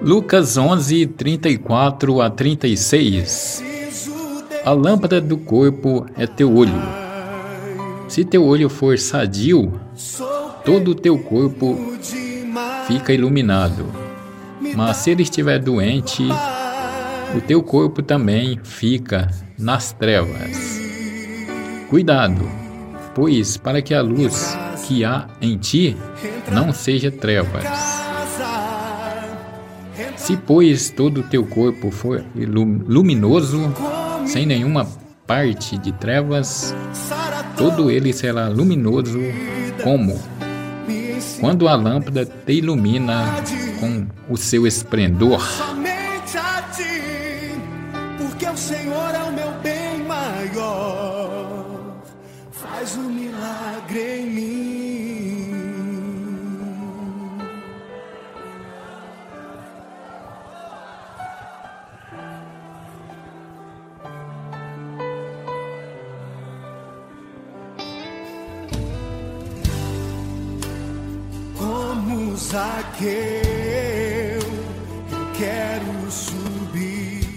Lucas 11, 34 a 36 A lâmpada do corpo é teu olho. Se teu olho for sadio, todo o teu corpo fica iluminado. Mas se ele estiver doente, o teu corpo também fica nas trevas. Cuidado, pois para que a luz que há em ti não seja trevas. Se, pois, todo o teu corpo for luminoso, sem nenhuma parte de trevas, todo ele será luminoso como quando a lâmpada te ilumina com o seu esplendor. Senhor é o meu bem maior, Zaqueu, eu quero